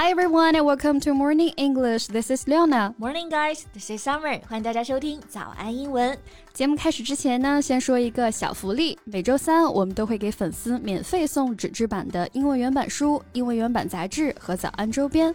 Hi everyone and welcome to Morning English. This is Leona. Morning, guys. This is Summer. 欢迎大家收听早安英文。节目开始之前呢，先说一个小福利。每周三我们都会给粉丝免费送纸质版的英文原版书、英文原版杂志和早安周边。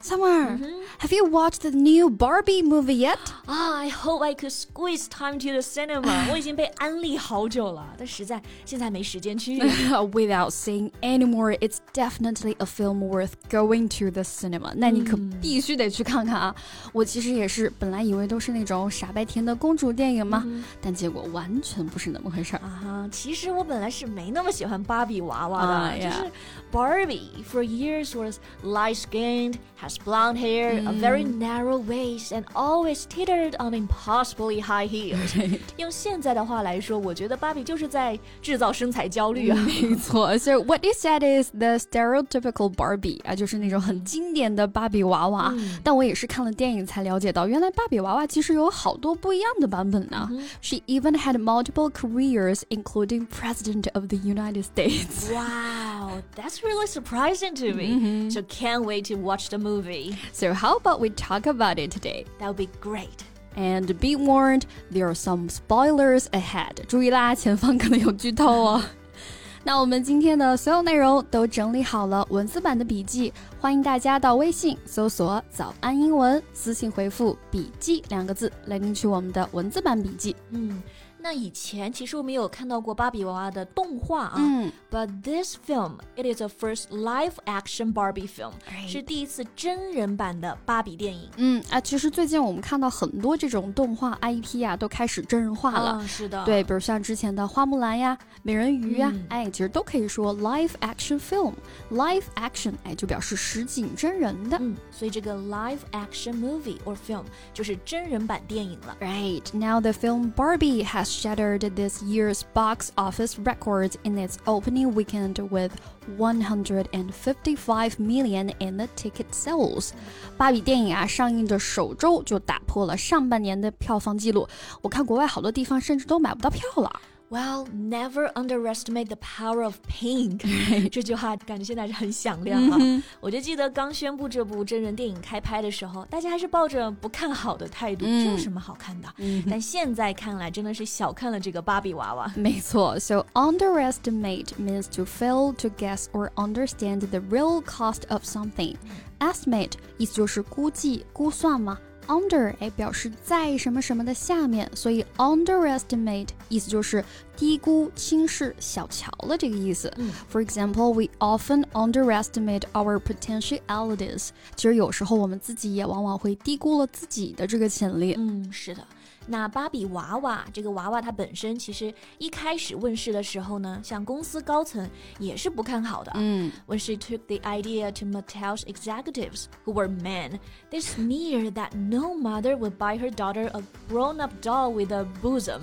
！Summer, have you watched the new Barbie movie yet? 啊、i hope I could squeeze time to the cinema 。我已经被安利好久了，但实在现在没时间去。 Without saying any more, it's definitely a film worth going to the cinema. 那你可必须得去看看啊！我其实也是，本来以为都是那种傻白甜的公主电影嘛，但结果完全不是那么回事儿。啊哈，其实我本来是没那么喜欢芭比娃娃的，啊就是 yeah Barbie for years was light-skinned, has blonde hair, a very narrow waist, and always tittered on impossibly high heels 。用现在的话来说，我觉得芭比就是在制造身材焦虑啊。没错，So what you said is the stereotypical Barbie 啊，就是那种很经典的芭比娃娃。但我也是看了电影才了解到，原来芭比娃娃其实有好多不一样的版本呢。She even had multiple careers, including President of the United States. Wow, that's really surprising to me. So can't wait to watch the movie. So how about we talk about it today? That would be great. And be warned, there are some spoilers ahead. 注意啦，前方可能有剧透哦。那我们今天的所有内容都整理好了文字版的笔记，欢迎大家到微信搜索“早安英文”，私信回复“笔记”两个字来领取我们的文字版笔记。嗯， 那以前其实我们有看到过芭比娃娃的动画啊。嗯 But this film, it is a first live-action Barbie film. 是第一次真人版的芭比电影。嗯啊，其实最近我们看到很多这种动画 IP 啊，都开始真人化了。啊，是的，对，比如像之前的花木兰呀、美人鱼呀，嗯哎，其实都可以说 live action film。live action，哎，就表示实景真人的。嗯，所以这个 live-action movie or film 就是真人版电影了。Right now, the film Barbie has shattered this year's box office record in its opening weekend with 155 million in the ticket sales. 芭比电影啊，上映的首周就打破了上半年的票房记录。我看国外好多地方甚至都买不到票了。 Well, never underestimate the power of pink 。这句话感觉现在是很响亮啊！我就记得刚宣布这部真人电影开拍的时候，大家还是抱着不看好的态度，这有什么好看的？但现在看来，真的是小看了这个芭比娃娃。没错，so underestimate means to fail to guess or understand the real cost of something. Estimate 意思就是估计、估算嘛。 Under 哎表示在什么什么的下面，所以 underestimate 意思就是低估、轻视、小瞧了这个意思。For example, we often underestimate our potentialities. 其实有时候我们自己也往往会低估了自己的这个潜力。嗯，是的。那芭比娃娃这个娃娃它本身其实一开始问世的时候呢，像公司高层也是不看好的。嗯 When she took the idea to Mattel's executives, who were men, they sneered that no mother would buy her daughter a grown-up doll with a bosom.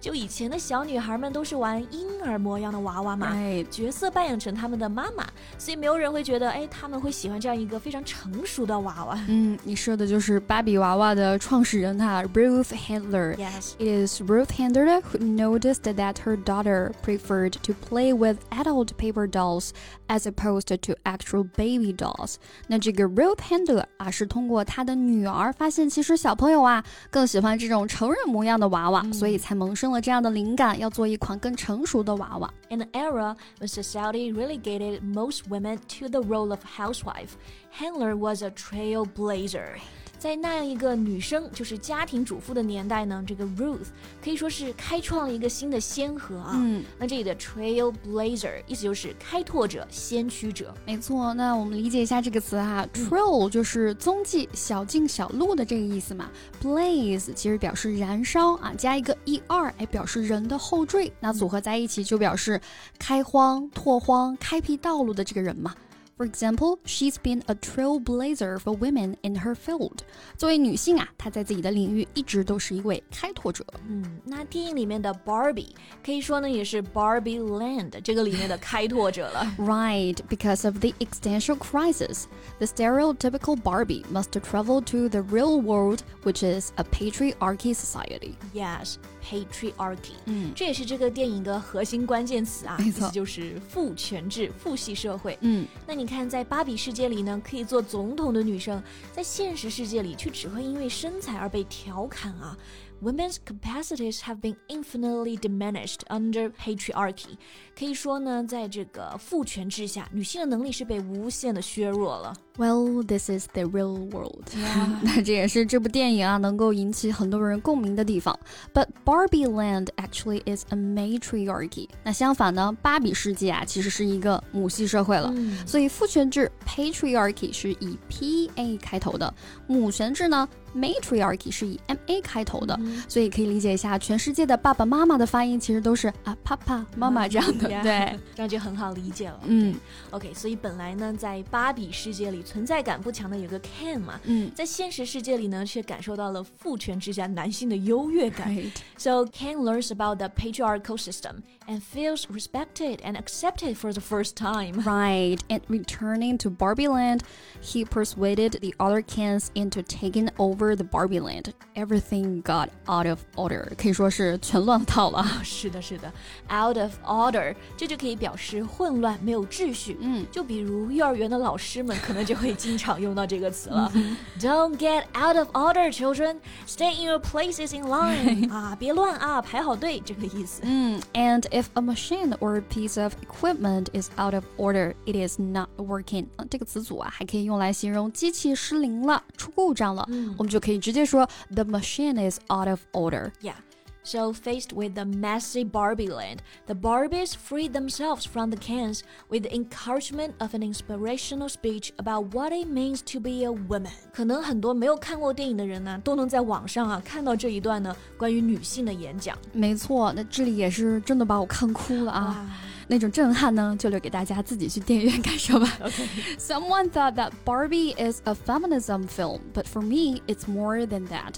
就以前的小女孩们都是玩婴儿模样的娃娃嘛.角色扮演成他们的妈妈，所以没有人会觉得，哎，他们会喜欢这样一个非常成熟的娃娃。嗯，你说的就是芭比娃娃的创始人哈，Ruth Handler。Yes. It is Ruth Handler who noticed that her daughter preferred to play with adult paper dolls as opposed to actual baby dolls. 那这个 Ruth Handler 啊，是通过她的女儿发现，其实小朋友啊更喜欢这种成人模样的娃娃，所以才萌生了这样的灵感，要做一款更成熟的娃娃。 In an era when society relegated most women to the role of housewife, Handler was a trailblazer. 在那样一个女生就是家庭主妇的年代呢，这个 Ruth 可以说是开创了一个新的先河啊。嗯，那这里的 trailblazer 意思就是开拓者、先驱者。没错，那我们理解一下这个词哈、t r a i l 就是踪迹、小径、小路的这个意思嘛。Blaze 其实表示燃烧啊，加一个 er 哎，表示人的后缀，那组合在一起就表示开荒、拓荒、开辟道路的这个人嘛。For example, she's been a trailblazer for women in her field. 作为女性啊，她在自己的领域一直都是一位开拓者。嗯，那电影里面的 Barbie 可以说呢也是 Barbie Land 这个里面的开拓者了。Right, because of the existential crisis, the stereotypical Barbie must travel to the real world, which is a patriarchy society. Yes, patriarchy，嗯，这也是这个电影的核心关键词啊，意思就是父权制、父系社会。嗯，那你 看，在芭比世界里呢，可以做总统的女生，在现实世界里却只会因为身材而被调侃啊。women's capacities have been infinitely diminished under patriarchy。可以说呢，在这个父权制下，女性的能力是被无限的削弱了。Well, this is the real world. 那这也是这部电影啊能够引起很多人共鸣的地方。But Barbie Land actually is a matriarchy. 那相反呢，芭比世界啊其实是一个母系社会了。嗯、所以父权制 patriarchy 是以 P A 开头的，母权制呢 matriarchy 是以 M A 开头的。所以可以理解一下，全世界的爸爸妈妈的发音其实都是啊，爸爸妈妈这样的，对，这样就很好理解了。嗯，OK，所以本来呢，在芭比世界里存在感不强的有个 Ken 嘛，嗯，在现实世界里呢，却感受到了父权之下男性的优越感。So Ken learns about the patriarchal system and feels respected and accepted for the first time. Right, and returning to Barbie Land, he persuaded the other Kens into taking over the Barbie Land. Everything got out of order，可以说是全乱套了。是的，是的，out of order，这就可以表示混乱、没有秩序。嗯，就比如幼儿园的老师们可能就会经常用到这个词了。Don't get out of order, children. Stay in your places in line. 啊，别乱啊，排好队，这个意思。嗯，and if a machine or a piece of equipment is out of order, it is not working。这个词组啊，还可以用来形容机器失灵了、出故障了。我们 就可以直接说 The machine is out of order. Yeah. So, faced with the messy Barbie land, the Barbies freed themselves from the Kens with the encouragement of an inspirational speech about what it means to be a woman. 可能很多没有看过电影的人呢，都能在网上啊看到这一段呢关于女性的演讲。没错，那这里也是真的把我看哭了啊。Wow. 那种震撼呢，就留给大家自己去电影院感受吧。Okay. Someone thought that Barbie is a feminism film, but for me, it's more than that.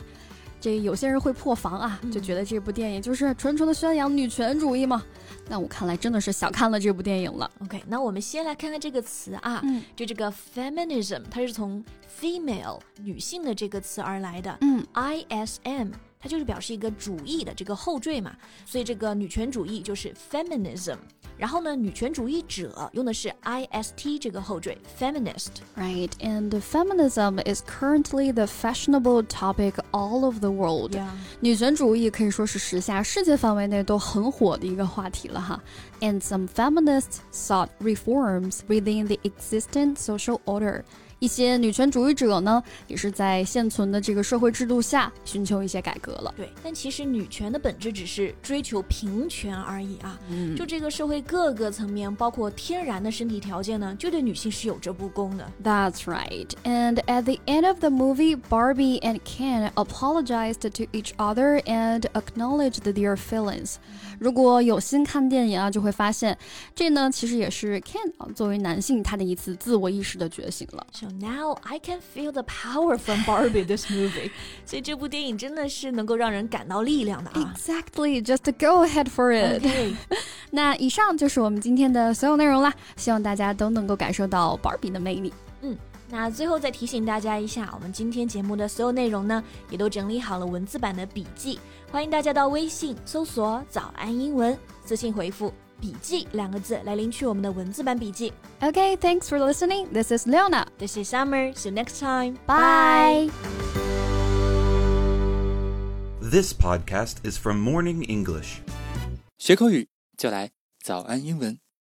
这有些人会破防啊，就觉得这部电影就是纯纯的宣扬女权主义嘛。那我看来真的是小看了这部电影了。OK，那我们先来看看这个词啊，就这个 feminism，它是从 female 女性的这个词而来的。嗯，I S M。它就是表示一个主义的这个后缀嘛，所以这个女权主义就是 feminism。然后呢，女权主义者用的是 I S T 这个后缀 feminist。Right, and feminism is currently the fashionable topic all over the world. 女权主义可以说是时下世界范围内都很火的一个话题了哈。And some feminists sought reforms within the existing social order. 一些女权主义者呢，也是在现存的这个社会制度下寻求一些改革了。对，但其实女权的本质只是追求平权而已啊。嗯，就这个社会各个层面，包括天然的身体条件呢，就对女性是有着不公的。That's right. And at the end of the movie, Barbie and Ken apologized to each other and acknowledged their feelings. 如果有心看电影啊，就会发现，这呢其实也是 Ken 啊作为男性他的一次自我意识的觉醒了。Now I can feel the power from Barbie this movie，所以这部电影真的是能够让人感到力量的啊。Exactly, just go ahead for it. Okay. 那以上就是我们今天的所有内容啦，希望大家都能够感受到 Barbie 的魅力。嗯，那最后再提醒大家一下，我们今天节目的所有内容呢，也都整理好了文字版的笔记，欢迎大家到微信搜索“早安英文”，私信回复。笔记两个字来领取我们的文字版笔记。Okay, thanks for listening. This is Leona. This is Summer. See you next time. Bye. This podcast is from Morning English. 学口语就来早安英文。